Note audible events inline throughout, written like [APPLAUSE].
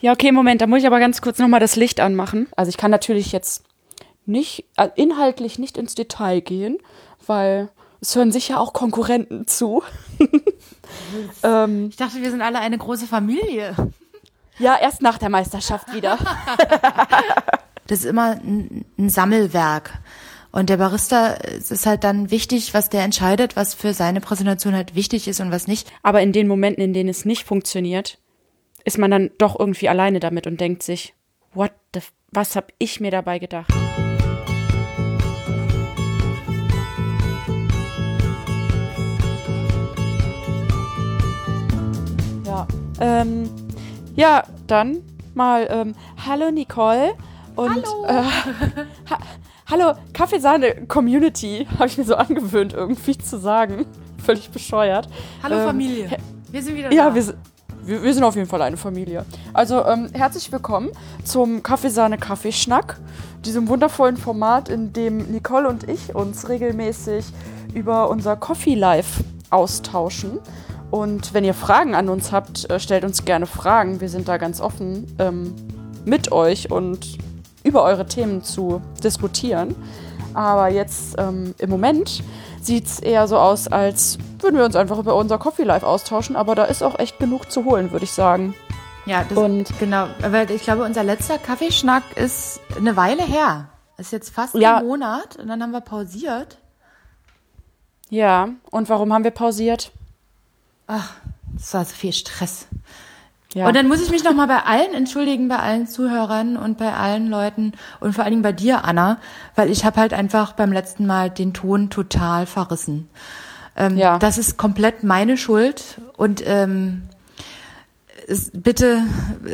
Ja, okay, Moment, da muss ich aber ganz kurz nochmal das Licht anmachen. Also ich kann natürlich jetzt nicht, äh, inhaltlich nicht ins Detail gehen, weil es hören sicher auch Konkurrenten zu. [LAUGHS] ähm, ich dachte, wir sind alle eine große Familie. Ja, erst nach der Meisterschaft wieder. [LAUGHS] das ist immer ein, ein Sammelwerk. Und der Barista es ist halt dann wichtig, was der entscheidet, was für seine Präsentation halt wichtig ist und was nicht. Aber in den Momenten, in denen es nicht funktioniert, ist man dann doch irgendwie alleine damit und denkt sich, what the, was hab ich mir dabei gedacht? Ja, ähm, ja, dann mal ähm, Hallo Nicole und Hallo. Äh, ha Hallo Kaffeesahne-Community, habe ich mir so angewöhnt irgendwie zu sagen. Völlig bescheuert. Hallo ähm, Familie. Wir sind wieder ja, da. Wir, wir, wir, sind auf jeden Fall eine Familie. Also ähm, herzlich willkommen zum Kaffeesahne-Kaffeeschnack, diesem wundervollen Format, in dem Nicole und ich uns regelmäßig über unser Coffee Life austauschen. Und wenn ihr Fragen an uns habt, äh, stellt uns gerne Fragen. Wir sind da ganz offen ähm, mit euch und über eure Themen zu diskutieren. Aber jetzt ähm, im Moment sieht es eher so aus, als würden wir uns einfach über unser Coffee Life austauschen. Aber da ist auch echt genug zu holen, würde ich sagen. Ja, das, und genau. Weil ich glaube, unser letzter Kaffeeschnack ist eine Weile her. Ist jetzt fast ja. ein Monat und dann haben wir pausiert. Ja, und warum haben wir pausiert? Ach, das war so viel Stress. Ja. Und dann muss ich mich nochmal bei allen entschuldigen, bei allen Zuhörern und bei allen Leuten und vor allen Dingen bei dir, Anna, weil ich habe halt einfach beim letzten Mal den Ton total verrissen. Ähm, ja. Das ist komplett meine Schuld und ähm, es, bitte,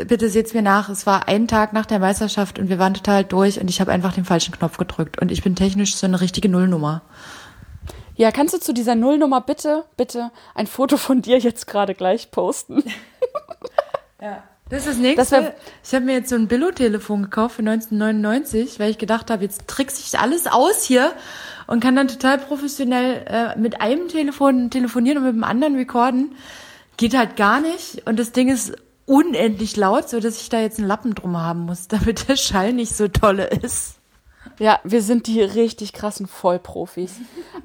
bitte seht's mir nach. Es war ein Tag nach der Meisterschaft und wir waren total durch und ich habe einfach den falschen Knopf gedrückt und ich bin technisch so eine richtige Nullnummer. Ja, kannst du zu dieser Nullnummer bitte, bitte ein Foto von dir jetzt gerade gleich posten? [LAUGHS] ja. Das ist das nächste. Das ich habe mir jetzt so ein Billo-Telefon gekauft für 1999, weil ich gedacht habe, jetzt trickse ich alles aus hier und kann dann total professionell äh, mit einem Telefon telefonieren und mit dem anderen recorden. Geht halt gar nicht. Und das Ding ist unendlich laut, so dass ich da jetzt einen Lappen drum haben muss, [LAUGHS] damit der Schall nicht so tolle ist. Ja, wir sind die richtig krassen Vollprofis.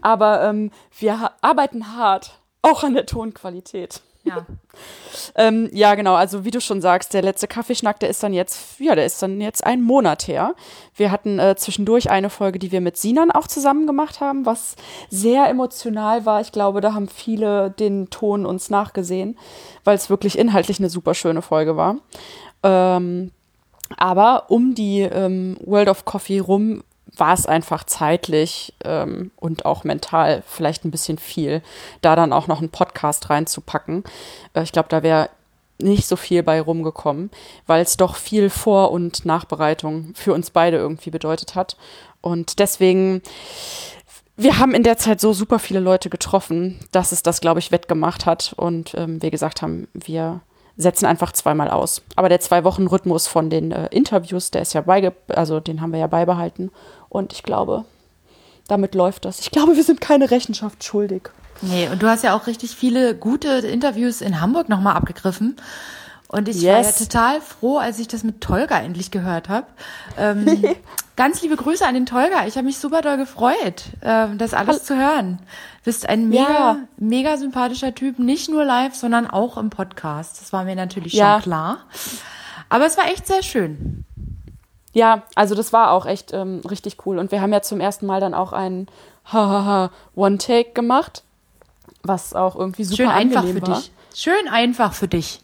Aber ähm, wir arbeiten hart, auch an der Tonqualität. Ja. ähm, ja, genau. Also wie du schon sagst, der letzte Kaffeeschnack, der ist dann jetzt, ja, der ist dann jetzt ein Monat her. Wir hatten äh, zwischendurch eine Folge, die wir mit Sinan auch zusammen gemacht haben, was sehr emotional war. Ich glaube, da haben viele den Ton uns nachgesehen, weil es wirklich inhaltlich eine super schöne Folge war. Ähm, aber um die ähm, World of Coffee rum war es einfach zeitlich ähm, und auch mental vielleicht ein bisschen viel, da dann auch noch einen Podcast reinzupacken. Äh, ich glaube, da wäre nicht so viel bei rumgekommen, weil es doch viel Vor- und Nachbereitung für uns beide irgendwie bedeutet hat. Und deswegen, wir haben in der Zeit so super viele Leute getroffen, dass es das, glaube ich, wettgemacht hat. Und ähm, wir gesagt haben, wir setzen einfach zweimal aus. Aber der Zwei-Wochen-Rhythmus von den äh, Interviews, der ist ja beige also den haben wir ja beibehalten. Und ich glaube, damit läuft das. Ich glaube, wir sind keine Rechenschaft schuldig. Nee, und du hast ja auch richtig viele gute Interviews in Hamburg nochmal abgegriffen. Und ich yes. war ja total froh, als ich das mit Tolga endlich gehört habe. Ähm, [LAUGHS] ganz liebe Grüße an den Tolga. Ich habe mich super doll gefreut, ähm, das alles Hall zu hören. Du bist ein mega, ja. mega sympathischer Typ, nicht nur live, sondern auch im Podcast. Das war mir natürlich ja. schon klar. Aber es war echt sehr schön. Ja, also das war auch echt ähm, richtig cool. Und wir haben ja zum ersten Mal dann auch einen [LAUGHS] One-Take gemacht, was auch irgendwie super Schön einfach für war. dich. Schön einfach für dich.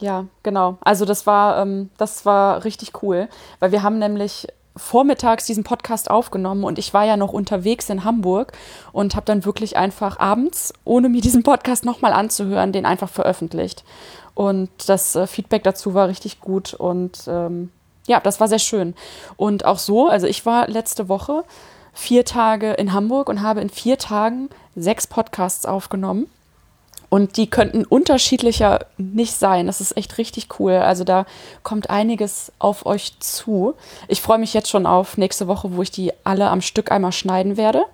Ja, genau. Also das war, ähm, das war richtig cool, weil wir haben nämlich vormittags diesen Podcast aufgenommen und ich war ja noch unterwegs in Hamburg und habe dann wirklich einfach abends, ohne mir diesen Podcast nochmal anzuhören, den einfach veröffentlicht. Und das äh, Feedback dazu war richtig gut und ähm, ja, das war sehr schön. Und auch so, also ich war letzte Woche vier Tage in Hamburg und habe in vier Tagen sechs Podcasts aufgenommen. Und die könnten unterschiedlicher nicht sein. Das ist echt richtig cool. Also da kommt einiges auf euch zu. Ich freue mich jetzt schon auf nächste Woche, wo ich die alle am Stück einmal schneiden werde,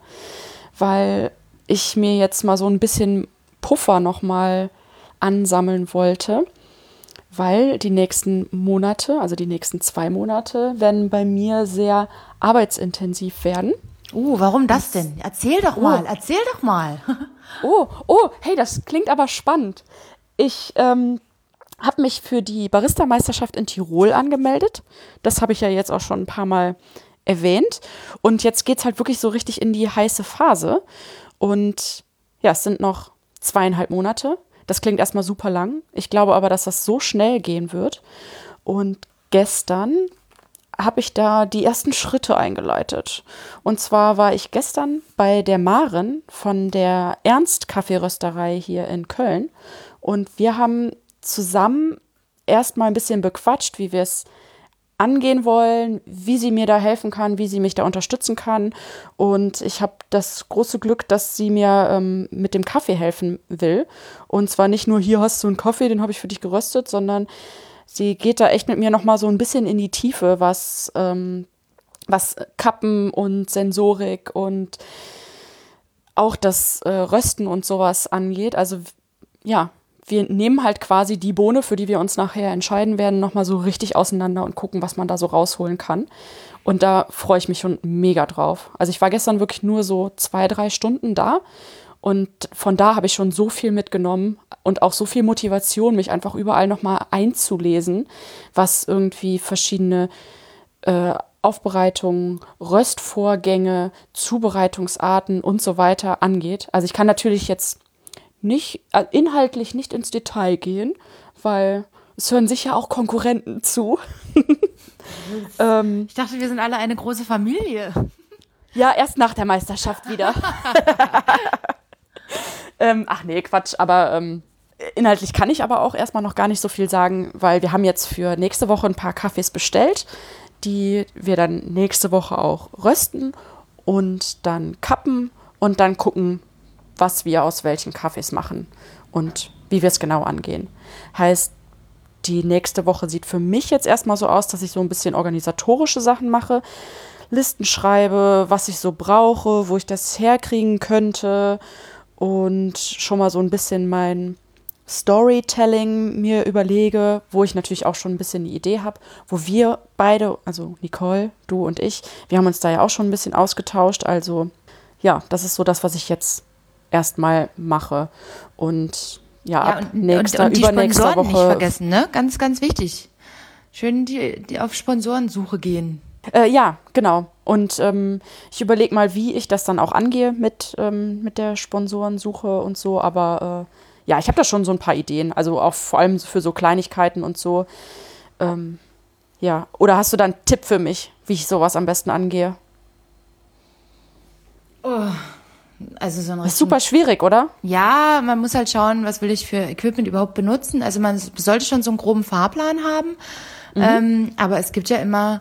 weil ich mir jetzt mal so ein bisschen Puffer nochmal ansammeln wollte, weil die nächsten Monate, also die nächsten zwei Monate, werden bei mir sehr arbeitsintensiv werden. Oh, warum das denn? Erzähl doch mal, oh. erzähl doch mal. [LAUGHS] oh, oh, hey, das klingt aber spannend. Ich ähm, habe mich für die Barista-Meisterschaft in Tirol angemeldet. Das habe ich ja jetzt auch schon ein paar Mal erwähnt. Und jetzt geht es halt wirklich so richtig in die heiße Phase. Und ja, es sind noch zweieinhalb Monate. Das klingt erstmal super lang. Ich glaube aber, dass das so schnell gehen wird. Und gestern habe ich da die ersten Schritte eingeleitet. Und zwar war ich gestern bei der Maren von der Ernst Kaffeerösterei hier in Köln. Und wir haben zusammen erstmal ein bisschen bequatscht, wie wir es angehen wollen, wie sie mir da helfen kann, wie sie mich da unterstützen kann. Und ich habe das große Glück, dass sie mir ähm, mit dem Kaffee helfen will. Und zwar nicht nur hier hast du einen Kaffee, den habe ich für dich geröstet, sondern sie geht da echt mit mir noch mal so ein bisschen in die Tiefe, was ähm, was Kappen und Sensorik und auch das äh, Rösten und sowas angeht. Also ja, wir nehmen halt quasi die Bohne, für die wir uns nachher entscheiden werden, nochmal so richtig auseinander und gucken, was man da so rausholen kann. Und da freue ich mich schon mega drauf. Also ich war gestern wirklich nur so zwei, drei Stunden da. Und von da habe ich schon so viel mitgenommen und auch so viel Motivation, mich einfach überall nochmal einzulesen, was irgendwie verschiedene äh, Aufbereitungen, Röstvorgänge, Zubereitungsarten und so weiter angeht. Also ich kann natürlich jetzt nicht, äh, inhaltlich nicht ins Detail gehen, weil es hören sicher auch Konkurrenten zu. [LAUGHS] ähm, ich dachte, wir sind alle eine große Familie. Ja, erst nach der Meisterschaft wieder. [LAUGHS] ähm, ach nee, Quatsch, aber ähm, inhaltlich kann ich aber auch erstmal noch gar nicht so viel sagen, weil wir haben jetzt für nächste Woche ein paar Kaffees bestellt, die wir dann nächste Woche auch rösten und dann kappen und dann gucken, was wir aus welchen Kaffees machen und wie wir es genau angehen. Heißt, die nächste Woche sieht für mich jetzt erstmal so aus, dass ich so ein bisschen organisatorische Sachen mache, Listen schreibe, was ich so brauche, wo ich das herkriegen könnte und schon mal so ein bisschen mein Storytelling mir überlege, wo ich natürlich auch schon ein bisschen die Idee habe, wo wir beide, also Nicole, du und ich, wir haben uns da ja auch schon ein bisschen ausgetauscht. Also ja, das ist so das, was ich jetzt erstmal mache. Und ja, ab ja, und, nächster, und, und übernächster Woche. nicht vergessen, ne? Ganz, ganz wichtig. Schön die, die auf Sponsorensuche gehen. Äh, ja, genau. Und ähm, ich überlege mal, wie ich das dann auch angehe mit, ähm, mit der Sponsorensuche und so. Aber äh, ja, ich habe da schon so ein paar Ideen. Also auch vor allem für so Kleinigkeiten und so. Ähm, ja, oder hast du da einen Tipp für mich, wie ich sowas am besten angehe? Oh, also so ein das ist super schwierig, oder? Ja, man muss halt schauen, was will ich für Equipment überhaupt benutzen. Also man sollte schon so einen groben Fahrplan haben. Mhm. Ähm, aber es gibt ja immer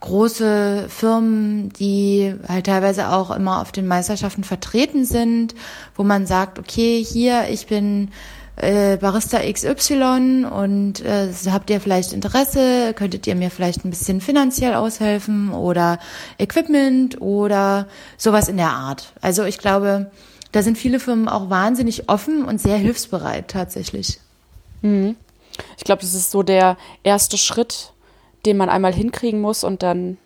große Firmen, die halt teilweise auch immer auf den Meisterschaften vertreten sind, wo man sagt, okay, hier, ich bin äh, Barista XY und äh, habt ihr vielleicht Interesse, könntet ihr mir vielleicht ein bisschen finanziell aushelfen oder Equipment oder sowas in der Art. Also ich glaube, da sind viele Firmen auch wahnsinnig offen und sehr hilfsbereit tatsächlich. Mhm. Ich glaube, das ist so der erste Schritt, den man einmal hinkriegen muss und dann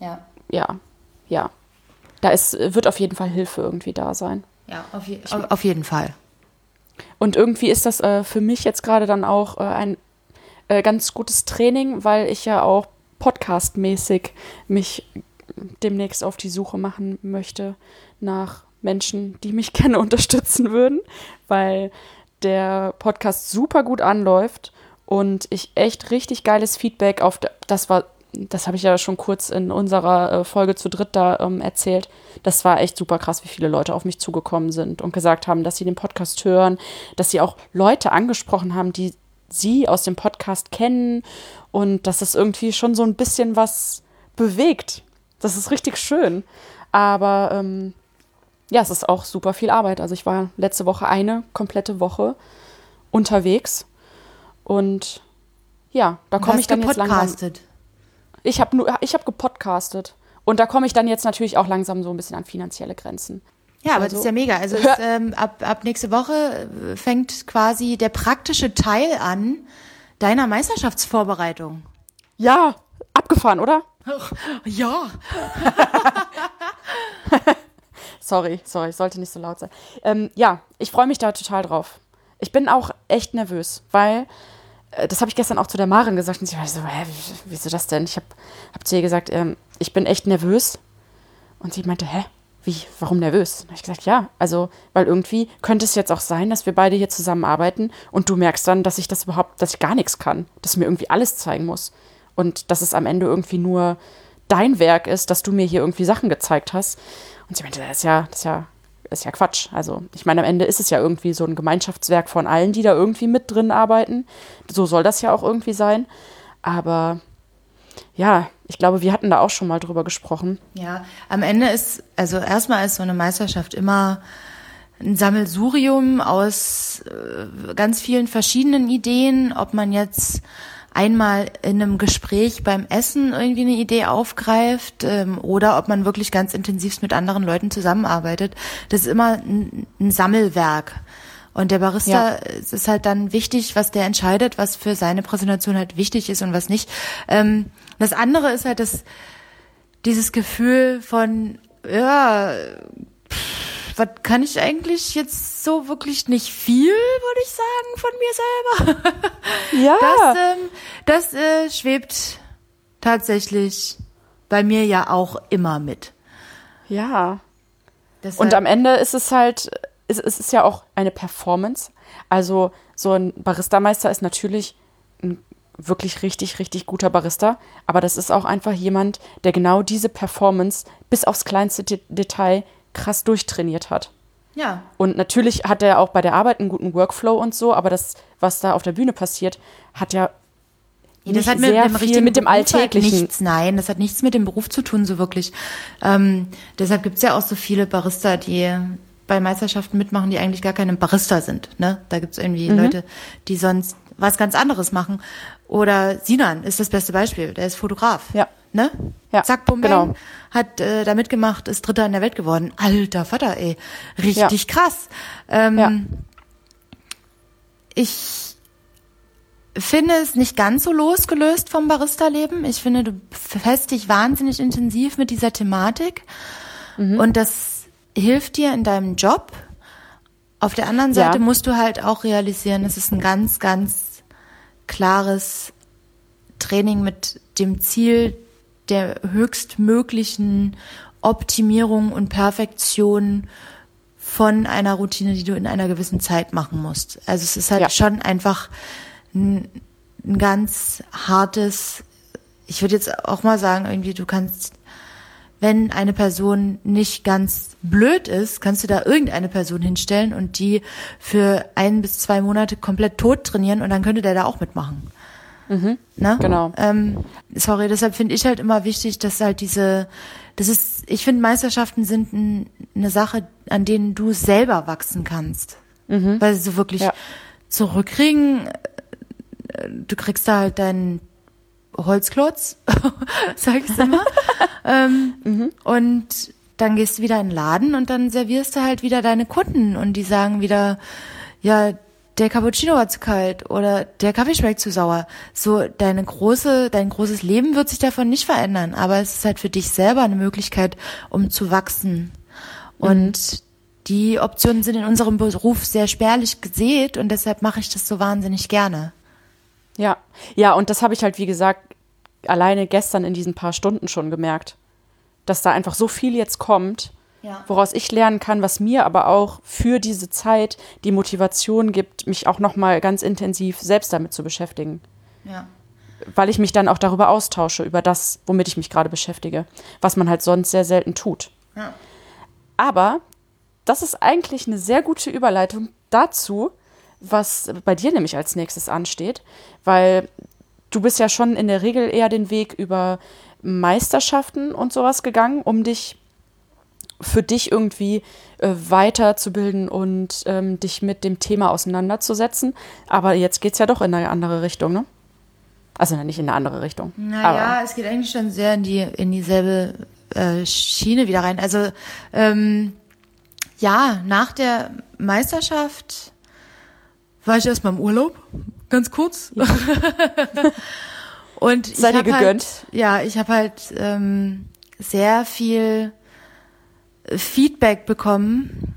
ja, ja, ja. Da ist, wird auf jeden Fall Hilfe irgendwie da sein. Ja, auf, je auf jeden Fall. Und irgendwie ist das äh, für mich jetzt gerade dann auch äh, ein äh, ganz gutes Training, weil ich ja auch podcastmäßig mich demnächst auf die Suche machen möchte nach Menschen, die mich [LAUGHS] gerne unterstützen würden, weil der Podcast super gut anläuft und ich echt richtig geiles Feedback auf das war das habe ich ja schon kurz in unserer äh, Folge zu dritt da ähm, erzählt. Das war echt super krass, wie viele Leute auf mich zugekommen sind und gesagt haben, dass sie den Podcast hören, dass sie auch Leute angesprochen haben, die sie aus dem Podcast kennen und dass es irgendwie schon so ein bisschen was bewegt. Das ist richtig schön. Aber ähm, ja, es ist auch super viel Arbeit. Also ich war letzte Woche eine komplette Woche unterwegs und ja, da komme ich dann jetzt langsam. Ich habe nur, ich habe gepodcastet. Und da komme ich dann jetzt natürlich auch langsam so ein bisschen an finanzielle Grenzen. Ja, aber also, das ist ja mega. Also ist, ähm, ab, ab nächste Woche äh, fängt quasi der praktische Teil an deiner Meisterschaftsvorbereitung. Ja, abgefahren, oder? Ja. [LAUGHS] sorry, sorry, ich sollte nicht so laut sein. Ähm, ja, ich freue mich da total drauf. Ich bin auch echt nervös, weil das habe ich gestern auch zu der Maren gesagt und sie war so, hä, wieso das denn? Ich habe hab zu ihr gesagt, ähm, ich bin echt nervös. Und sie meinte, hä, wie, warum nervös? Da habe ich gesagt, ja, also, weil irgendwie könnte es jetzt auch sein, dass wir beide hier zusammenarbeiten und du merkst dann, dass ich das überhaupt, dass ich gar nichts kann, dass mir irgendwie alles zeigen muss und dass es am Ende irgendwie nur dein Werk ist, dass du mir hier irgendwie Sachen gezeigt hast. Und sie meinte, das ist ja, das ist ja, ist ja Quatsch. Also, ich meine, am Ende ist es ja irgendwie so ein Gemeinschaftswerk von allen, die da irgendwie mit drin arbeiten. So soll das ja auch irgendwie sein. Aber ja, ich glaube, wir hatten da auch schon mal drüber gesprochen. Ja, am Ende ist, also erstmal ist so eine Meisterschaft immer ein Sammelsurium aus äh, ganz vielen verschiedenen Ideen, ob man jetzt einmal in einem Gespräch beim Essen irgendwie eine Idee aufgreift ähm, oder ob man wirklich ganz intensiv mit anderen Leuten zusammenarbeitet. Das ist immer ein, ein Sammelwerk. Und der Barista ja. ist halt dann wichtig, was der entscheidet, was für seine Präsentation halt wichtig ist und was nicht. Ähm, das andere ist halt das, dieses Gefühl von, ja, pff, was kann ich eigentlich jetzt so wirklich nicht viel, würde ich sagen, von mir selber. [LAUGHS] Ja. Das, ähm, das äh, schwebt tatsächlich bei mir ja auch immer mit. Ja. Deshalb, und am Ende ist es halt es, es ist ja auch eine Performance. Also so ein Barista-Meister ist natürlich ein wirklich richtig, richtig guter Barista, aber das ist auch einfach jemand, der genau diese Performance bis aufs kleinste De Detail krass durchtrainiert hat. Ja. Und natürlich hat er auch bei der Arbeit einen guten Workflow und so, aber das, was da auf der Bühne passiert, hat ja ja, das hat mit, sehr mit, viel mit dem Alltäglichen. Nichts, nein, das hat nichts mit dem Beruf zu tun, so wirklich. Ähm, deshalb gibt es ja auch so viele Barista, die bei Meisterschaften mitmachen, die eigentlich gar keine Barista sind. Ne? Da gibt's irgendwie mhm. Leute, die sonst was ganz anderes machen. Oder Sinan ist das beste Beispiel. Der ist Fotograf. Ja. Ne? Ja, Zack, bum, genau. hat äh, da mitgemacht, ist Dritter in der Welt geworden. Alter Vater, ey. Richtig ja. krass. Ähm, ja. Ich finde es nicht ganz so losgelöst vom Barista-Leben. Ich finde, du befasst dich wahnsinnig intensiv mit dieser Thematik. Mhm. Und das hilft dir in deinem Job. Auf der anderen Seite ja. musst du halt auch realisieren, es ist ein ganz, ganz klares Training mit dem Ziel der höchstmöglichen Optimierung und Perfektion von einer Routine, die du in einer gewissen Zeit machen musst. Also es ist halt ja. schon einfach ein, ein ganz hartes, ich würde jetzt auch mal sagen, irgendwie, du kannst wenn eine Person nicht ganz blöd ist, kannst du da irgendeine Person hinstellen und die für ein bis zwei Monate komplett tot trainieren und dann könnte der da auch mitmachen. Mhm. Na? Genau. Ähm, sorry, deshalb finde ich halt immer wichtig, dass halt diese, das ist, ich finde Meisterschaften sind ein, eine Sache, an denen du selber wachsen kannst. Mhm. Weil sie so wirklich ja. zurückkriegen, äh, du kriegst da halt deinen Holzklotz, [LAUGHS] sag ich immer. ähm, mhm. Und dann gehst du wieder in den Laden und dann servierst du halt wieder deine Kunden und die sagen wieder, ja, der Cappuccino war zu kalt oder der Kaffee schmeckt zu sauer. So, deine große, dein großes Leben wird sich davon nicht verändern, aber es ist halt für dich selber eine Möglichkeit, um zu wachsen. Mhm. Und die Optionen sind in unserem Beruf sehr spärlich gesät und deshalb mache ich das so wahnsinnig gerne. Ja, ja, und das habe ich halt, wie gesagt, alleine gestern in diesen paar Stunden schon gemerkt, dass da einfach so viel jetzt kommt, ja. woraus ich lernen kann, was mir aber auch für diese Zeit die Motivation gibt, mich auch noch mal ganz intensiv selbst damit zu beschäftigen. Ja. Weil ich mich dann auch darüber austausche, über das, womit ich mich gerade beschäftige, was man halt sonst sehr selten tut. Ja. Aber das ist eigentlich eine sehr gute Überleitung dazu, was bei dir nämlich als nächstes ansteht, weil du bist ja schon in der Regel eher den Weg über Meisterschaften und sowas gegangen, um dich für dich irgendwie äh, weiterzubilden und ähm, dich mit dem Thema auseinanderzusetzen. Aber jetzt geht es ja doch in eine andere Richtung, ne? Also nicht in eine andere Richtung. Naja, es geht eigentlich schon sehr in die in dieselbe äh, Schiene wieder rein. Also ähm, ja, nach der Meisterschaft war ich erstmal im Urlaub, ganz kurz. Ja. [LAUGHS] Und Sei dir gegönnt. Halt, ja, ich habe halt ähm, sehr viel Feedback bekommen,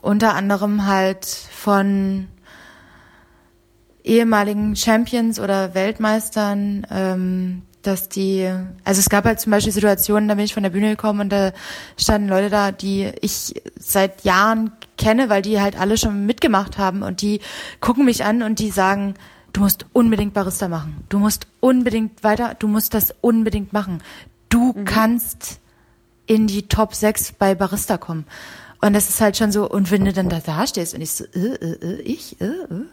unter anderem halt von ehemaligen Champions oder Weltmeistern, ähm, dass die, also es gab halt zum Beispiel Situationen, da bin ich von der Bühne gekommen und da standen Leute da, die ich seit Jahren kenne, weil die halt alle schon mitgemacht haben und die gucken mich an und die sagen, du musst unbedingt Barista machen. Du musst unbedingt weiter, du musst das unbedingt machen. Du mhm. kannst in die Top 6 bei Barista kommen. Und das ist halt schon so, und wenn du dann da, da stehst und ich so, äh, äh, äh, ich, äh, äh.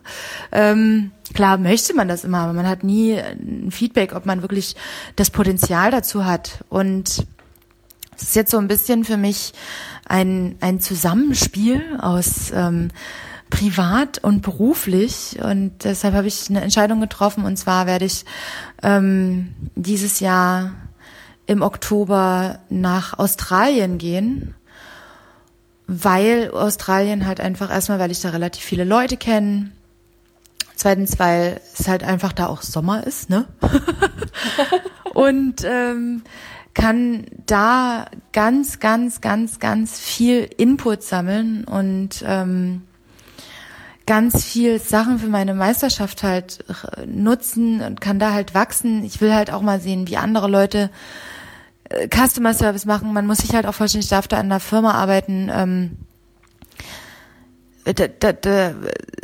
Ähm, klar möchte man das immer, aber man hat nie ein Feedback, ob man wirklich das Potenzial dazu hat. Und es ist jetzt so ein bisschen für mich ein, ein Zusammenspiel aus ähm, privat und beruflich. Und deshalb habe ich eine Entscheidung getroffen. Und zwar werde ich ähm, dieses Jahr im Oktober nach Australien gehen weil Australien halt einfach erstmal, weil ich da relativ viele Leute kenne. Zweitens, weil es halt einfach da auch Sommer ist, ne? [LAUGHS] und ähm, kann da ganz, ganz, ganz, ganz viel Input sammeln und ähm, ganz viel Sachen für meine Meisterschaft halt nutzen und kann da halt wachsen. Ich will halt auch mal sehen, wie andere Leute Customer Service machen, man muss sich halt auch vorstellen, ich darf da in einer Firma arbeiten, ähm, da, da, da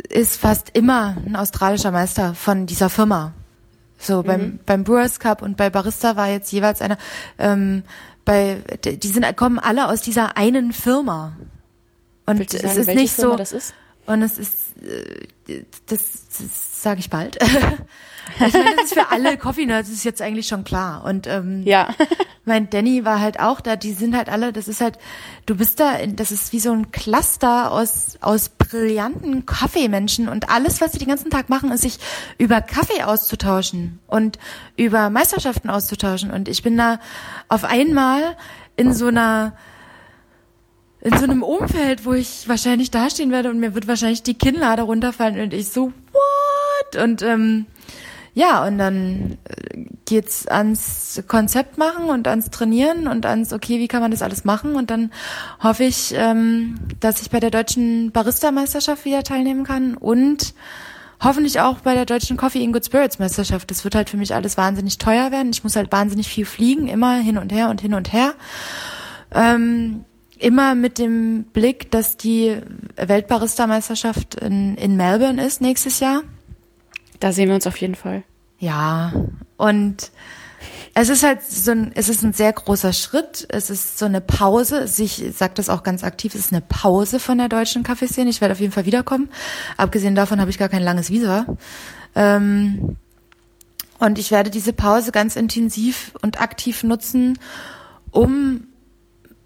ist fast immer ein australischer Meister von dieser Firma. So mhm. beim beim Brewers Cup und bei Barista war jetzt jeweils einer. Ähm, bei die sind kommen alle aus dieser einen Firma. Und es ist nicht Firma so. Ist? Und es ist äh, das, das sage ich bald. [LAUGHS] Ich meine, das ist für alle [LAUGHS] Coffee Nerds ist jetzt eigentlich schon klar. Und ähm, ja. [LAUGHS] mein Danny war halt auch da. Die sind halt alle. Das ist halt, du bist da. Das ist wie so ein Cluster aus aus brillanten Kaffeemenschen und alles, was sie den ganzen Tag machen, ist sich über Kaffee auszutauschen und über Meisterschaften auszutauschen. Und ich bin da auf einmal in so einer in so einem Umfeld, wo ich wahrscheinlich dastehen werde und mir wird wahrscheinlich die Kinnlade runterfallen und ich so, what? Und ähm, ja, und dann äh, geht's ans Konzept machen und ans Trainieren und ans, okay, wie kann man das alles machen? Und dann hoffe ich, ähm, dass ich bei der deutschen Barista-Meisterschaft wieder teilnehmen kann und hoffentlich auch bei der deutschen Coffee in Good Spirits Meisterschaft. Das wird halt für mich alles wahnsinnig teuer werden. Ich muss halt wahnsinnig viel fliegen, immer hin und her und hin und her. Ähm, immer mit dem Blick, dass die Weltbarista-Meisterschaft in, in Melbourne ist nächstes Jahr. Da sehen wir uns auf jeden Fall. Ja, und es ist halt so ein, es ist ein sehr großer Schritt. Es ist so eine Pause. Ich sage das auch ganz aktiv. Es ist eine Pause von der deutschen Kaffeeszene. Ich werde auf jeden Fall wiederkommen. Abgesehen davon habe ich gar kein langes Visa. Ähm, und ich werde diese Pause ganz intensiv und aktiv nutzen, um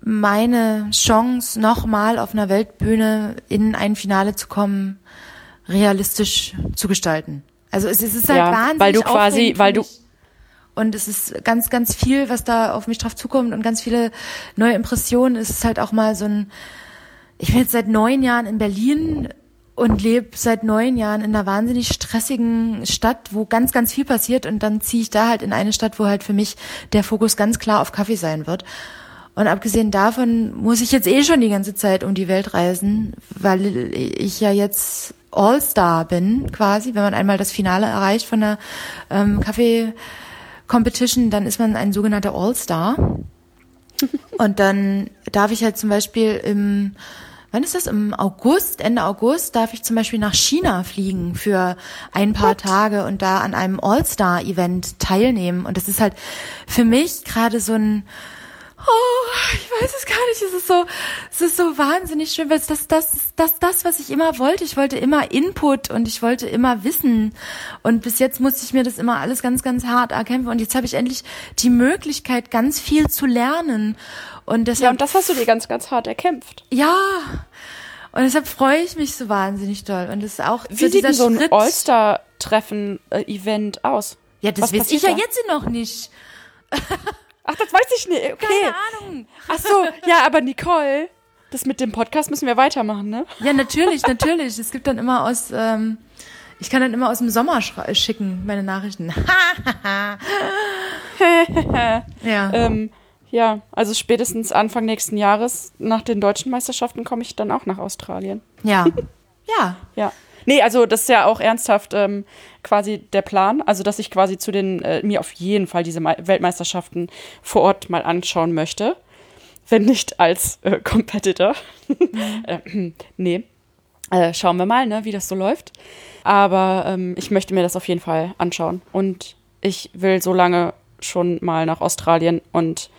meine Chance, nochmal auf einer Weltbühne in ein Finale zu kommen, realistisch zu gestalten. Also es, es ist halt ja, wahnsinnig weil du quasi, weil du und es ist ganz, ganz viel, was da auf mich drauf zukommt und ganz viele neue Impressionen. Es ist halt auch mal so ein, ich bin jetzt seit neun Jahren in Berlin und lebe seit neun Jahren in einer wahnsinnig stressigen Stadt, wo ganz, ganz viel passiert und dann ziehe ich da halt in eine Stadt, wo halt für mich der Fokus ganz klar auf Kaffee sein wird. Und abgesehen davon muss ich jetzt eh schon die ganze Zeit um die Welt reisen, weil ich ja jetzt All-Star bin, quasi. Wenn man einmal das Finale erreicht von der ähm, Kaffee-Competition, dann ist man ein sogenannter All-Star. [LAUGHS] Und dann darf ich halt zum Beispiel im, wann ist das? Im August, Ende August, darf ich zum Beispiel nach China fliegen für ein paar What? Tage und da an einem All-Star-Event teilnehmen. Und das ist halt für mich gerade so ein, Oh, ich weiß es gar nicht. Es ist so, es ist so wahnsinnig schön, weil es das, das, das, das, was ich immer wollte. Ich wollte immer Input und ich wollte immer Wissen. Und bis jetzt musste ich mir das immer alles ganz, ganz hart erkämpfen. Und jetzt habe ich endlich die Möglichkeit, ganz viel zu lernen. Und deshalb, ja, und das hast du dir ganz, ganz hart erkämpft. Ja. Und deshalb freue ich mich so wahnsinnig doll. Und es ist auch Wie so sieht denn so ein All-Star-Treffen-Event äh, aus? Ja, das weiß ich ja jetzt noch nicht. [LAUGHS] Ach, das weiß ich nicht. Okay. Keine Ahnung. Ach so, ja, aber Nicole, das mit dem Podcast müssen wir weitermachen, ne? Ja, natürlich, natürlich. Es gibt dann immer aus, ähm, ich kann dann immer aus dem Sommer schicken, meine Nachrichten. [LAUGHS] ja. Ähm, ja, also spätestens Anfang nächsten Jahres nach den deutschen Meisterschaften komme ich dann auch nach Australien. Ja. [LAUGHS] Ja. ja. Nee, also das ist ja auch ernsthaft ähm, quasi der Plan. Also, dass ich quasi zu den, äh, mir auf jeden Fall diese Me Weltmeisterschaften vor Ort mal anschauen möchte. Wenn nicht als äh, Competitor. Mhm. [LAUGHS] äh, [CLEARS THROAT] nee. Äh, schauen wir mal, ne, wie das so läuft. Aber ähm, ich möchte mir das auf jeden Fall anschauen. Und ich will so lange schon mal nach Australien und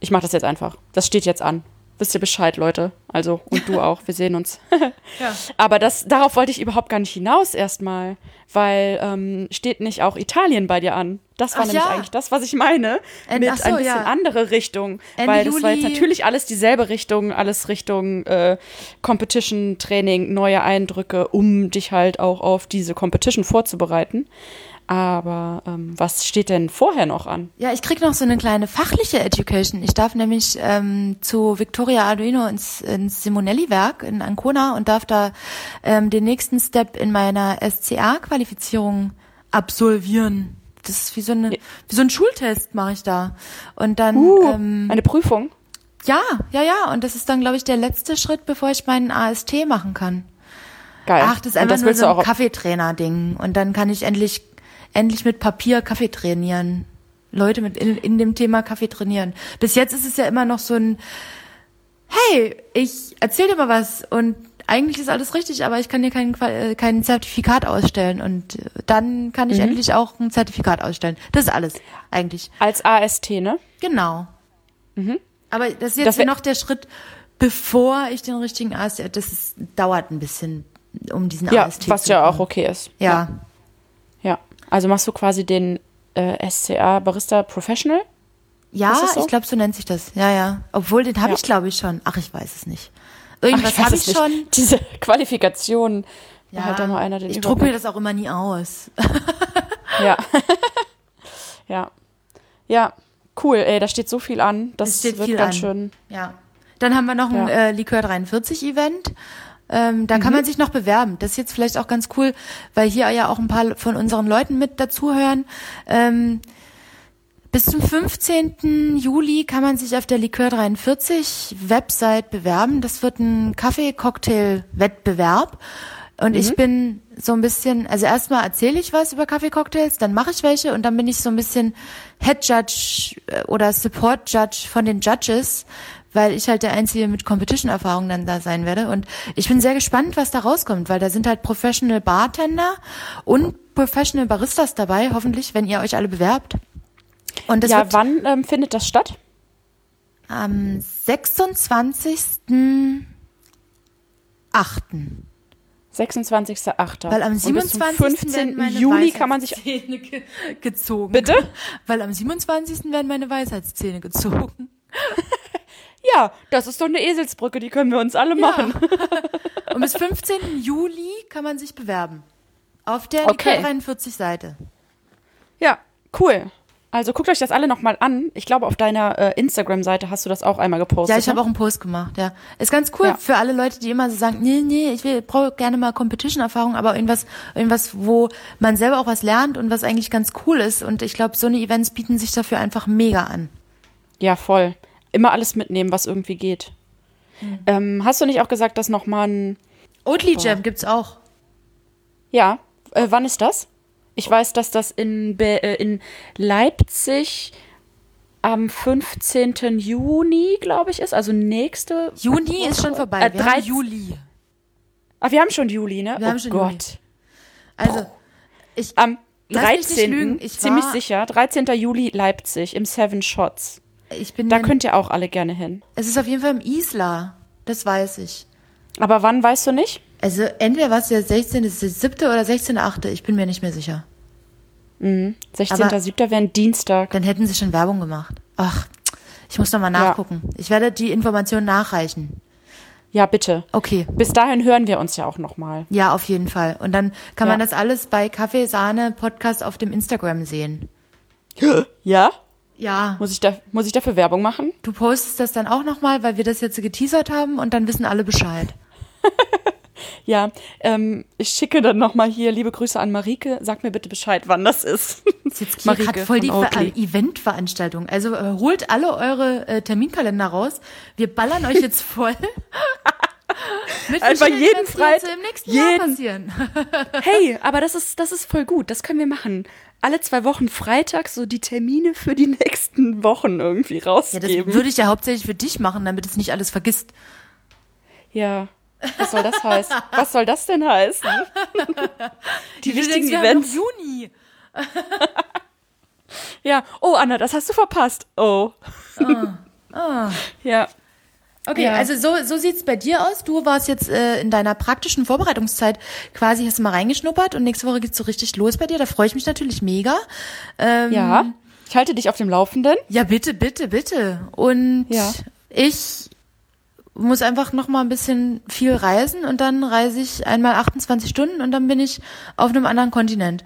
ich mache das jetzt einfach. Das steht jetzt an wisst ihr Bescheid, Leute. Also, und du auch, wir sehen uns. [LAUGHS] ja. Aber das, darauf wollte ich überhaupt gar nicht hinaus erstmal, weil ähm, steht nicht auch Italien bei dir an? Das war ach nämlich ja. eigentlich das, was ich meine, End, mit so, ein bisschen ja. andere Richtung. Ende weil das Juli. war jetzt natürlich alles dieselbe Richtung, alles Richtung äh, Competition, Training, neue Eindrücke, um dich halt auch auf diese Competition vorzubereiten. Aber ähm, was steht denn vorher noch an? Ja, ich krieg noch so eine kleine fachliche Education. Ich darf nämlich ähm, zu Victoria Arduino ins, ins Simonelli-Werk in Ancona und darf da ähm, den nächsten Step in meiner SCA-Qualifizierung absolvieren. Das ist wie so, eine, wie so ein Schultest mache ich da. Und dann uh, ähm, eine Prüfung. Ja, ja, ja. Und das ist dann, glaube ich, der letzte Schritt, bevor ich meinen AST machen kann. Geil. Ach, das ist einfach das nur so ein Kaffeetrainer-Ding. Und dann kann ich endlich endlich mit Papier Kaffee trainieren. Leute mit in, in dem Thema Kaffee trainieren. Bis jetzt ist es ja immer noch so ein, hey, ich erzähl dir mal was und eigentlich ist alles richtig, aber ich kann dir kein, äh, kein Zertifikat ausstellen und äh, dann kann ich mhm. endlich auch ein Zertifikat ausstellen. Das ist alles eigentlich. Als AST, ne? Genau. Mhm. Aber das ist jetzt das noch der Schritt, bevor ich den richtigen AST, das ist, dauert ein bisschen, um diesen ja, AST was zu Ja, was ja auch okay ist. Ja. ja. Also machst du quasi den äh, SCA Barista Professional? Ja, so? ich glaube, so nennt sich das. Ja, ja. Obwohl, den habe ja. ich, glaube ich, schon. Ach, ich weiß es nicht. Irgendwas habe ich, schon. [LAUGHS] Diese Qualifikation. Ja, halt da nur einer den ich drucke mir das auch immer nie aus. [LAUGHS] ja. [LAUGHS] ja. Ja, cool. Ey, da steht so viel an. Das, das steht wird ganz an. schön. Ja. Dann haben wir noch ein ja. äh, Likör 43 Event. Ähm, da mhm. kann man sich noch bewerben. Das ist jetzt vielleicht auch ganz cool, weil hier ja auch ein paar von unseren Leuten mit dazuhören. Ähm, bis zum 15. Juli kann man sich auf der Likör 43 Website bewerben. Das wird ein Kaffee-Cocktail-Wettbewerb. Und mhm. ich bin so ein bisschen, also erstmal erzähle ich was über Kaffee-Cocktails, dann mache ich welche und dann bin ich so ein bisschen Head Judge äh, oder Support Judge von den Judges, weil ich halt der Einzige mit Competition-Erfahrung dann da sein werde. Und ich bin sehr gespannt, was da rauskommt, weil da sind halt Professional Bartender und Professional Baristas dabei, hoffentlich, wenn ihr euch alle bewerbt. Und das ja, wann ähm, findet das statt? Am 26.8. 26.8. Weil am 27. 15. Juli kann man sich Zähne ge gezogen. Bitte? [LAUGHS] Weil am 27. werden meine Weisheitszähne gezogen. [LAUGHS] Ja, das ist doch eine Eselsbrücke, die können wir uns alle machen. [LAUGHS] Und bis 15. Juli kann man sich bewerben. Auf der okay. 43 Seite. Ja, cool. Also guckt euch das alle nochmal an. Ich glaube, auf deiner äh, Instagram-Seite hast du das auch einmal gepostet. Ja, ich habe ne? auch einen Post gemacht, ja. Ist ganz cool ja. für alle Leute, die immer so sagen, nee, nee, ich will brauche gerne mal Competition-Erfahrung, aber irgendwas, irgendwas, wo man selber auch was lernt und was eigentlich ganz cool ist. Und ich glaube, so eine Events bieten sich dafür einfach mega an. Ja, voll immer alles mitnehmen, was irgendwie geht. Mhm. Ähm, hast du nicht auch gesagt, dass nochmal ein. Oatly Jam gibt's auch. Ja. Äh, wann ist das? Ich weiß, dass das in, Be äh, in Leipzig am 15. Juni, glaube ich, ist. Also nächste. Juni Woche. ist schon vorbei. Äh, wir haben Juli. Ah, wir haben schon Juli, ne? Wir oh haben schon Gott. Juli. Also, ich. Am 13. Ich ziemlich sicher. 13. Juli Leipzig im Seven Shots. Ich bin da könnt ihr auch alle gerne hin. Es ist auf jeden Fall im Isla. Das weiß ich. Aber wann weißt du nicht? Also entweder war es der 16. 7. oder 16. 8. Ich bin mir nicht mehr sicher. Mhm. 16. 7. wäre ein Dienstag. Dann hätten sie schon Werbung gemacht. Ach, ich muss noch mal nachgucken. Ja. Ich werde die Informationen nachreichen. Ja, bitte. Okay. Bis dahin hören wir uns ja auch noch mal. Ja, auf jeden Fall. Und dann kann ja. man das alles bei Kaffee Sahne Podcast auf dem Instagram sehen. Ja? Ja. Muss ich, da, muss ich dafür Werbung machen? Du postest das dann auch nochmal, weil wir das jetzt geteasert haben und dann wissen alle Bescheid. [LAUGHS] ja, ähm, ich schicke dann nochmal hier liebe Grüße an Marike. Sag mir bitte Bescheid, wann das ist. Das ist jetzt Marike voll die Ver Eventveranstaltung. Also äh, holt alle eure äh, Terminkalender raus. Wir ballern euch jetzt voll. [LAUGHS] Mit Einfach jeden Freitag. im nächsten jeden, Jahr passieren. [LAUGHS] hey, aber das ist, das ist voll gut. Das können wir machen. Alle zwei Wochen Freitag so die Termine für die [LAUGHS] nächsten Wochen irgendwie rausgeben. Ja, das würde ich ja hauptsächlich für dich machen, damit es nicht alles vergisst. Ja. Was soll das heißen? Was soll das denn heißen? [LAUGHS] Die ich wichtigen denkst, Events. Juni. [LAUGHS] ja. Oh, Anna, das hast du verpasst. Oh. oh. oh. Ja. Okay, ja. also so, so sieht's bei dir aus. Du warst jetzt äh, in deiner praktischen Vorbereitungszeit quasi, hast du mal reingeschnuppert und nächste Woche geht's so richtig los bei dir. Da freue ich mich natürlich mega. Ähm, ja, ich halte dich auf dem Laufenden. Ja, bitte, bitte, bitte. Und ja. ich muss einfach noch mal ein bisschen viel reisen und dann reise ich einmal 28 Stunden und dann bin ich auf einem anderen Kontinent.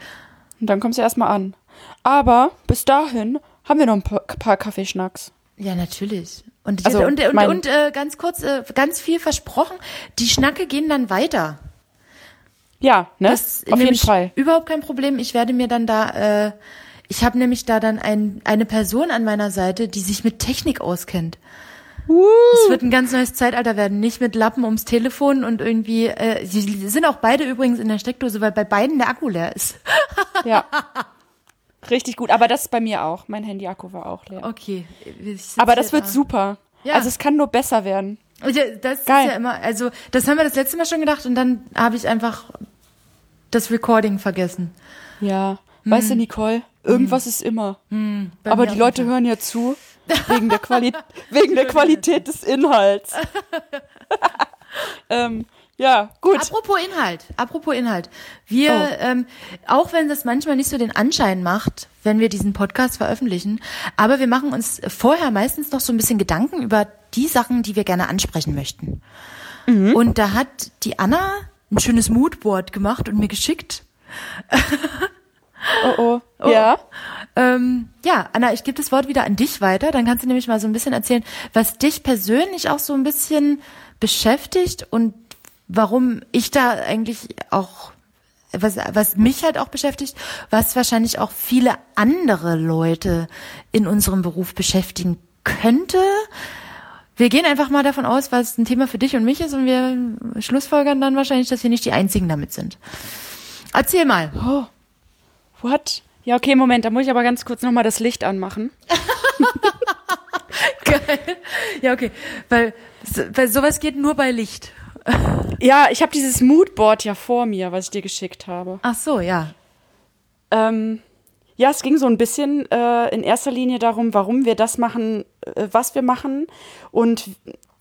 Und dann kommst du erstmal an. Aber bis dahin haben wir noch ein paar Kaffeeschnacks. Ja, natürlich. Und, also, und, und, und, äh, ganz kurz, äh, ganz viel versprochen, die Schnacke gehen dann weiter. Ja, ne? Das auf jeden Fall. Überhaupt kein Problem. Ich werde mir dann da, äh, ich habe nämlich da dann ein, eine Person an meiner Seite, die sich mit Technik auskennt. Es wird ein ganz neues Zeitalter werden, nicht mit Lappen ums Telefon und irgendwie, äh, sie sind auch beide übrigens in der Steckdose, weil bei beiden der Akku leer ist. ja. [LAUGHS] Richtig gut, aber das ist bei mir auch. Mein Handy-Akku war auch leer. Okay. Aber das wird da. super. Ja. Also es kann nur besser werden. Das Geil. ist ja immer, also das haben wir das letzte Mal schon gedacht und dann habe ich einfach das Recording vergessen. Ja, hm. weißt du, Nicole, irgendwas hm. ist immer. Hm. Aber die Leute hören ja zu. [LAUGHS] Wegen der, Quali wegen der Qualität des Inhalts. [LAUGHS] [LAUGHS] ähm, ja, gut. Apropos Inhalt, apropos Inhalt. Wir, oh. ähm, auch wenn das manchmal nicht so den Anschein macht, wenn wir diesen Podcast veröffentlichen, aber wir machen uns vorher meistens noch so ein bisschen Gedanken über die Sachen, die wir gerne ansprechen möchten. Mhm. Und da hat die Anna ein schönes Moodboard gemacht und mir geschickt. oh, oh, [LAUGHS] oh. Ja. Ähm, ja, Anna, ich gebe das Wort wieder an dich weiter. Dann kannst du nämlich mal so ein bisschen erzählen, was dich persönlich auch so ein bisschen beschäftigt und warum ich da eigentlich auch was, was mich halt auch beschäftigt, was wahrscheinlich auch viele andere Leute in unserem Beruf beschäftigen könnte. Wir gehen einfach mal davon aus, was ein Thema für dich und mich ist und wir schlussfolgern dann wahrscheinlich, dass wir nicht die Einzigen damit sind. Erzähl mal. Oh, what? Ja, okay, Moment, da muss ich aber ganz kurz nochmal das Licht anmachen. [LAUGHS] Geil. Ja, okay. Weil, weil sowas geht nur bei Licht. Ja, ich habe dieses Moodboard ja vor mir, was ich dir geschickt habe. Ach so, ja. Ähm, ja, es ging so ein bisschen äh, in erster Linie darum, warum wir das machen, äh, was wir machen und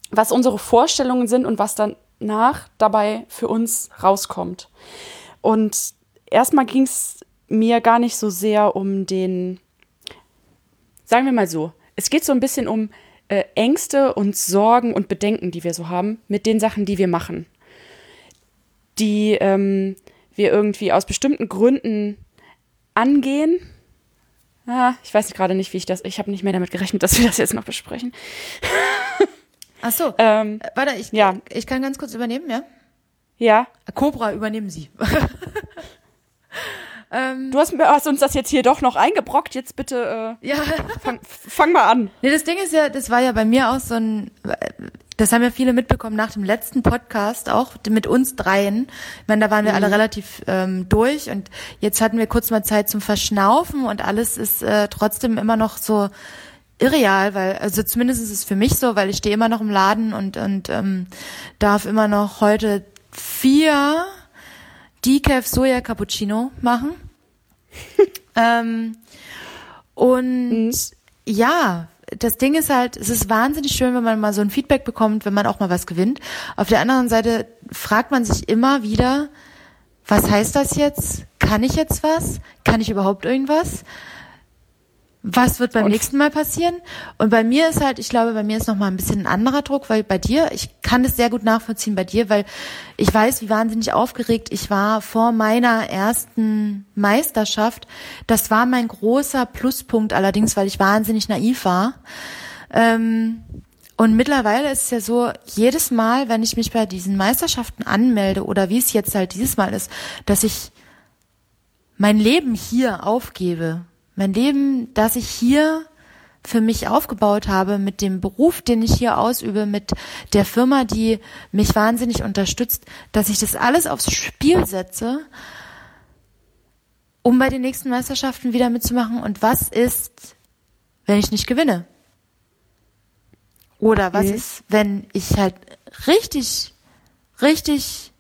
was unsere Vorstellungen sind und was danach dabei für uns rauskommt. Und erstmal ging es mir gar nicht so sehr um den, sagen wir mal so, es geht so ein bisschen um äh, Ängste und Sorgen und Bedenken, die wir so haben, mit den Sachen, die wir machen. Die ähm, wir irgendwie aus bestimmten Gründen angehen. Ah, ich weiß gerade nicht, wie ich das. Ich habe nicht mehr damit gerechnet, dass wir das jetzt noch besprechen. [LAUGHS] Ach so. Ähm, Warte, ich, ja. ich kann ganz kurz übernehmen, ja? Ja. Cobra, übernehmen Sie. [LAUGHS] Ähm, du hast, hast, uns das jetzt hier doch noch eingebrockt. Jetzt bitte äh, ja. fang, fang mal an. Nee, das Ding ist ja, das war ja bei mir auch so ein, das haben ja viele mitbekommen nach dem letzten Podcast auch mit uns dreien. Ich meine, da waren wir mhm. alle relativ ähm, durch und jetzt hatten wir kurz mal Zeit zum Verschnaufen und alles ist äh, trotzdem immer noch so irreal, weil, also zumindest ist es für mich so, weil ich stehe immer noch im Laden und, und ähm, darf immer noch heute vier Decaf Soja Cappuccino machen. [LAUGHS] ähm, und mhm. ja, das Ding ist halt, es ist wahnsinnig schön, wenn man mal so ein Feedback bekommt, wenn man auch mal was gewinnt. Auf der anderen Seite fragt man sich immer wieder, was heißt das jetzt? Kann ich jetzt was? Kann ich überhaupt irgendwas? Was wird beim und nächsten Mal passieren? Und bei mir ist halt, ich glaube, bei mir ist noch mal ein bisschen ein anderer Druck, weil bei dir, ich kann das sehr gut nachvollziehen bei dir, weil ich weiß, wie wahnsinnig aufgeregt ich war vor meiner ersten Meisterschaft. Das war mein großer Pluspunkt allerdings, weil ich wahnsinnig naiv war. Ähm, und mittlerweile ist es ja so, jedes Mal, wenn ich mich bei diesen Meisterschaften anmelde oder wie es jetzt halt dieses Mal ist, dass ich mein Leben hier aufgebe mein Leben, das ich hier für mich aufgebaut habe, mit dem Beruf, den ich hier ausübe, mit der Firma, die mich wahnsinnig unterstützt, dass ich das alles aufs Spiel setze, um bei den nächsten Meisterschaften wieder mitzumachen. Und was ist, wenn ich nicht gewinne? Oder was okay. ist, wenn ich halt richtig, richtig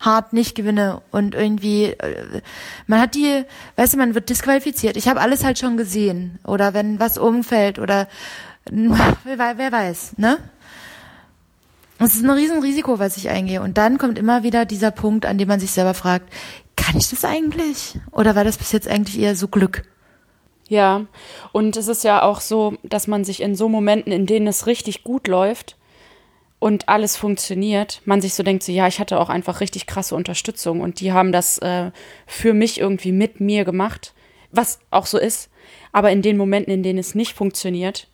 hart nicht gewinne und irgendwie äh, man hat die, weißt du, man wird disqualifiziert. Ich habe alles halt schon gesehen oder wenn was umfällt oder [LAUGHS] wer, wer weiß, ne? Es ist ein Riesenrisiko, was ich eingehe. Und dann kommt immer wieder dieser Punkt, an dem man sich selber fragt, kann ich das eigentlich? Oder war das bis jetzt eigentlich eher so Glück? Ja, und es ist ja auch so, dass man sich in so Momenten, in denen es richtig gut läuft, und alles funktioniert, man sich so denkt, so ja, ich hatte auch einfach richtig krasse Unterstützung und die haben das äh, für mich irgendwie mit mir gemacht, was auch so ist. Aber in den Momenten, in denen es nicht funktioniert,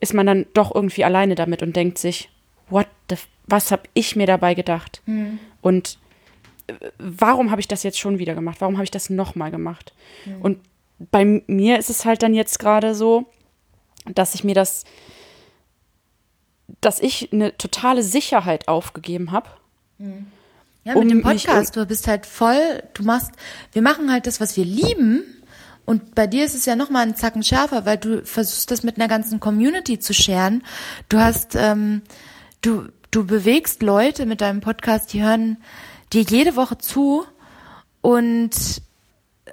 ist man dann doch irgendwie alleine damit und denkt sich, what the, was habe ich mir dabei gedacht? Mhm. Und äh, warum habe ich das jetzt schon wieder gemacht? Warum habe ich das nochmal gemacht? Mhm. Und bei mir ist es halt dann jetzt gerade so, dass ich mir das dass ich eine totale Sicherheit aufgegeben habe. Mhm. Ja, mit um dem Podcast, du bist halt voll, du machst, wir machen halt das, was wir lieben. Und bei dir ist es ja noch mal einen Zacken schärfer, weil du versuchst das mit einer ganzen Community zu scheren. Du hast, ähm, du, du bewegst Leute mit deinem Podcast, die hören dir jede Woche zu und äh,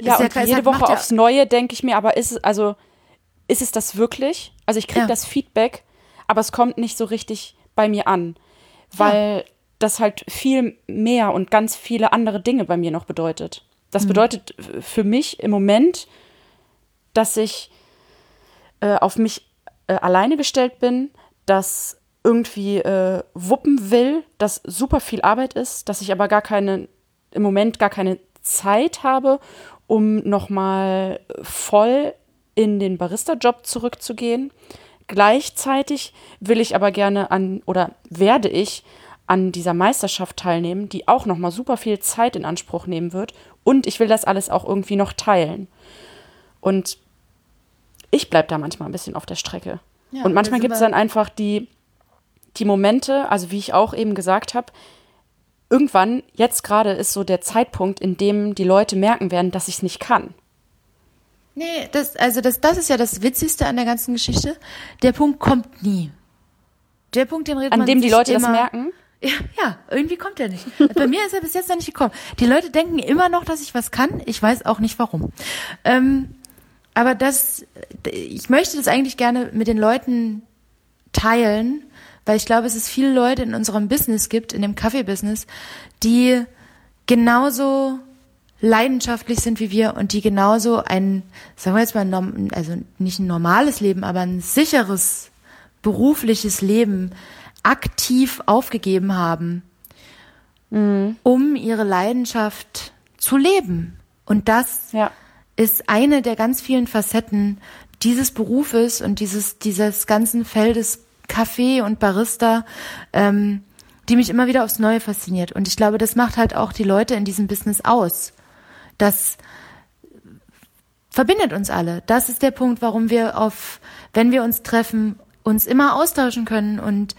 ja, und ja, jede Woche aufs Neue denke ich mir, aber ist es, also ist es das wirklich? Also ich kriege ja. das Feedback, aber es kommt nicht so richtig bei mir an, weil ja. das halt viel mehr und ganz viele andere Dinge bei mir noch bedeutet. Das mhm. bedeutet für mich im Moment, dass ich äh, auf mich äh, alleine gestellt bin, dass irgendwie äh, wuppen will, dass super viel Arbeit ist, dass ich aber gar keine, im Moment gar keine Zeit habe, um nochmal voll in den Barista-Job zurückzugehen. Gleichzeitig will ich aber gerne an oder werde ich an dieser Meisterschaft teilnehmen, die auch noch mal super viel Zeit in Anspruch nehmen wird und ich will das alles auch irgendwie noch teilen. Und ich bleibe da manchmal ein bisschen auf der Strecke. Ja, und manchmal gibt es dann einfach die, die Momente, also wie ich auch eben gesagt habe, irgendwann, jetzt gerade ist so der Zeitpunkt, in dem die Leute merken werden, dass ich es nicht kann. Nee, das, also das, das ist ja das Witzigste an der ganzen Geschichte. Der Punkt kommt nie. Der Punkt, den redet An man dem die Leute immer, das merken? Ja, ja, irgendwie kommt er nicht. Bei [LAUGHS] mir ist er bis jetzt noch nicht gekommen. Die Leute denken immer noch, dass ich was kann. Ich weiß auch nicht warum. Ähm, aber das, ich möchte das eigentlich gerne mit den Leuten teilen, weil ich glaube, es ist viele Leute in unserem Business gibt, in dem Kaffee-Business, die genauso leidenschaftlich sind wie wir und die genauso ein, sagen wir jetzt mal, also nicht ein normales Leben, aber ein sicheres berufliches Leben aktiv aufgegeben haben, mhm. um ihre Leidenschaft zu leben. Und das ja. ist eine der ganz vielen Facetten dieses Berufes und dieses, dieses ganzen Feldes Kaffee und Barista, ähm, die mich immer wieder aufs Neue fasziniert. Und ich glaube, das macht halt auch die Leute in diesem Business aus. Das verbindet uns alle. Das ist der Punkt, warum wir auf, wenn wir uns treffen, uns immer austauschen können und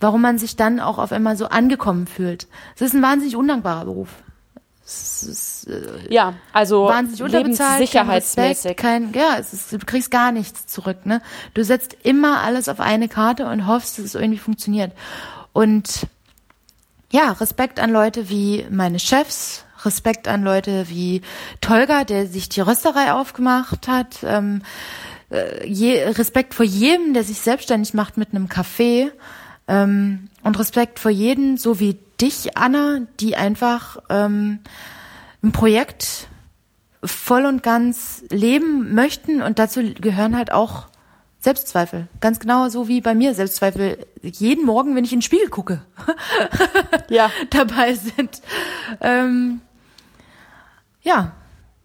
warum man sich dann auch auf einmal so angekommen fühlt. Es ist ein wahnsinnig undankbarer Beruf. Ist, äh, ja, also wahnsinnig unterbezahlt, sicherheitsmäßig. Kein, Respekt, kein, ja, ist, du kriegst gar nichts zurück. Ne? Du setzt immer alles auf eine Karte und hoffst, dass es irgendwie funktioniert. Und ja, Respekt an Leute wie meine Chefs, Respekt an Leute wie Tolga, der sich die Rösterei aufgemacht hat. Ähm, äh, je, Respekt vor jedem, der sich selbstständig macht mit einem Café. Ähm, und Respekt vor jedem, so wie dich, Anna, die einfach ähm, ein Projekt voll und ganz leben möchten und dazu gehören halt auch Selbstzweifel. Ganz genau so wie bei mir Selbstzweifel jeden Morgen, wenn ich in den Spiegel gucke, ja. [LAUGHS] dabei sind. Ähm, ja,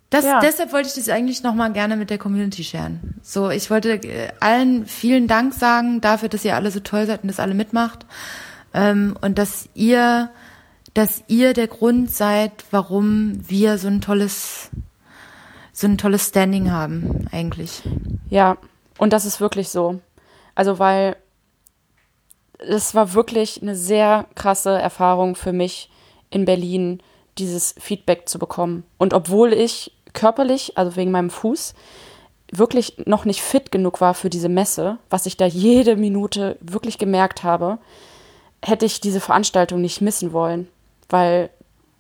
das, ja. deshalb wollte ich das eigentlich nochmal gerne mit der Community sharen. So, ich wollte äh, allen vielen Dank sagen dafür, dass ihr alle so toll seid und das alle mitmacht. Ähm, und dass ihr, dass ihr der Grund seid, warum wir so ein tolles, so ein tolles Standing haben, eigentlich. Ja, und das ist wirklich so. Also, weil es war wirklich eine sehr krasse Erfahrung für mich in Berlin, dieses Feedback zu bekommen. Und obwohl ich körperlich, also wegen meinem Fuß, wirklich noch nicht fit genug war für diese Messe, was ich da jede Minute wirklich gemerkt habe, hätte ich diese Veranstaltung nicht missen wollen, weil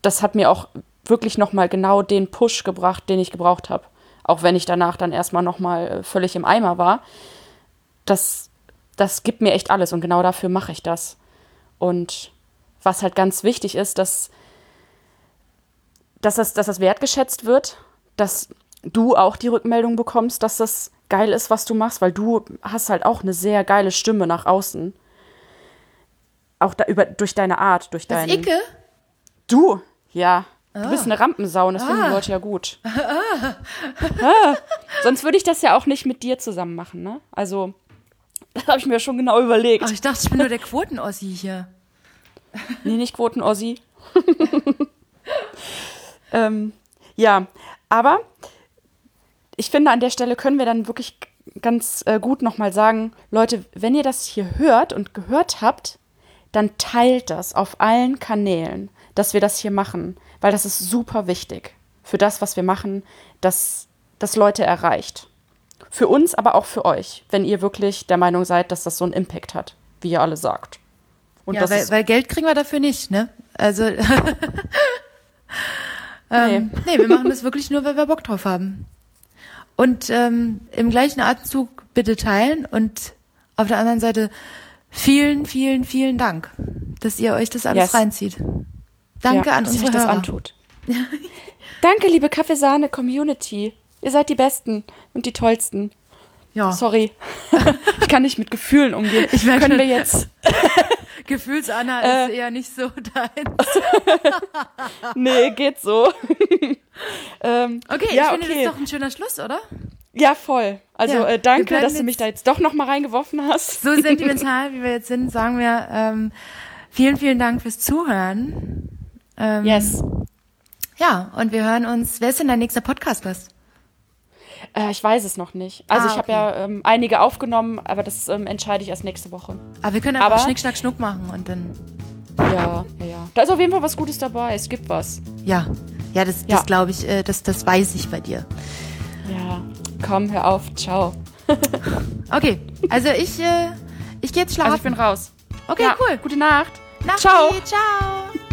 das hat mir auch wirklich noch mal genau den Push gebracht, den ich gebraucht habe, auch wenn ich danach dann erstmal noch mal äh, völlig im Eimer war. Das das gibt mir echt alles und genau dafür mache ich das. Und was halt ganz wichtig ist, dass dass das, dass das wertgeschätzt wird dass du auch die Rückmeldung bekommst, dass das geil ist, was du machst, weil du hast halt auch eine sehr geile Stimme nach außen. Auch da, über, durch deine Art, durch deine. Icke? Du, ja. Ah. Du bist eine Rampensau und das ah. finden die ah. Leute ja gut. [LAUGHS] Ah. ah. Sonst würde ich das ja auch nicht mit dir zusammen machen, ne? Also, das habe ich mir schon genau überlegt. Aber ich dachte, ich bin nur der Quoten-Ossi hier. Nee, nicht Quoten-Ossi. [LAUGHS] ähm, ja, aber ich finde, an der Stelle können wir dann wirklich ganz äh, gut nochmal sagen, Leute, wenn ihr das hier hört und gehört habt, dann teilt das auf allen Kanälen, dass wir das hier machen, weil das ist super wichtig für das, was wir machen, dass das Leute erreicht. Für uns, aber auch für euch, wenn ihr wirklich der Meinung seid, dass das so einen Impact hat, wie ihr alle sagt. Und ja, weil, weil Geld kriegen wir dafür nicht, ne? Also [LAUGHS] Ähm, nee. nee, wir machen das wirklich nur, weil wir Bock drauf haben. Und ähm, im gleichen Atemzug bitte teilen und auf der anderen Seite vielen, vielen, vielen Dank, dass ihr euch das alles yes. reinzieht. Danke ja, an unsere dass Hörer. das antut. [LAUGHS] Danke, liebe Kaffeesahne-Community. Ihr seid die Besten und die Tollsten. Ja. Sorry. [LAUGHS] ich kann nicht mit Gefühlen umgehen. Ich merke, Können wir jetzt. [LAUGHS] Gefühlsanna äh, ist eher nicht so [LAUGHS] deins. [LAUGHS] nee, geht so. [LAUGHS] ähm, okay, ja, ich finde, okay. das ist doch ein schöner Schluss, oder? Ja, voll. Also ja, äh, danke, dass du mich da jetzt doch noch mal reingeworfen hast. So sentimental, wie wir jetzt sind, sagen wir ähm, vielen, vielen Dank fürs Zuhören. Ähm, yes. Ja, und wir hören uns. Wer ist denn dein nächster Podcast-Gast? Äh, ich weiß es noch nicht. Also ah, ich habe ja ähm, einige aufgenommen, aber das ähm, entscheide ich erst nächste Woche. Aber wir können einfach aber, Schnick, Schnack, Schnuck machen und dann... Ja, ja, ja. Da ist auf jeden Fall was Gutes dabei. Es gibt was. Ja, ja, das, das ja. glaube ich, äh, das, das weiß ich bei dir. Ja, komm, hör auf. Ciao. [LAUGHS] okay, also ich, äh, ich gehe jetzt schlafen. Also ich bin raus. Okay, ja, cool. Gute Nacht. Nacht ciao. Ciao.